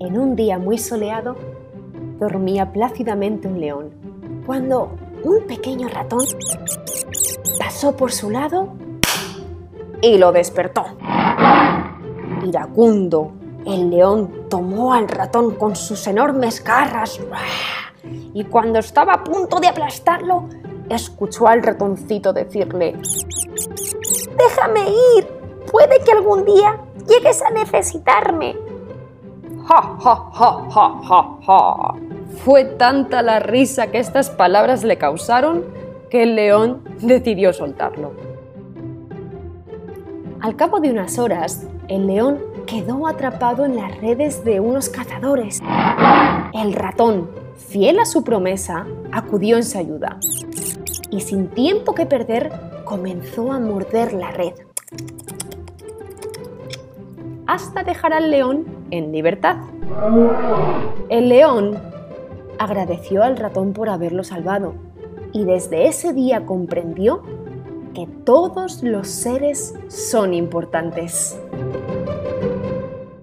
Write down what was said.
En un día muy soleado, dormía plácidamente un león, cuando un pequeño ratón pasó por su lado y lo despertó. Iracundo, el león tomó al ratón con sus enormes garras y cuando estaba a punto de aplastarlo, escuchó al ratoncito decirle, Déjame ir, puede que algún día llegues a necesitarme. Ja, ja, ja, ja, ja, ja. Fue tanta la risa que estas palabras le causaron que el león decidió soltarlo. Al cabo de unas horas, el león quedó atrapado en las redes de unos cazadores. El ratón, fiel a su promesa, acudió en su ayuda y sin tiempo que perder comenzó a morder la red hasta dejar al león en libertad. El león agradeció al ratón por haberlo salvado y desde ese día comprendió que todos los seres son importantes.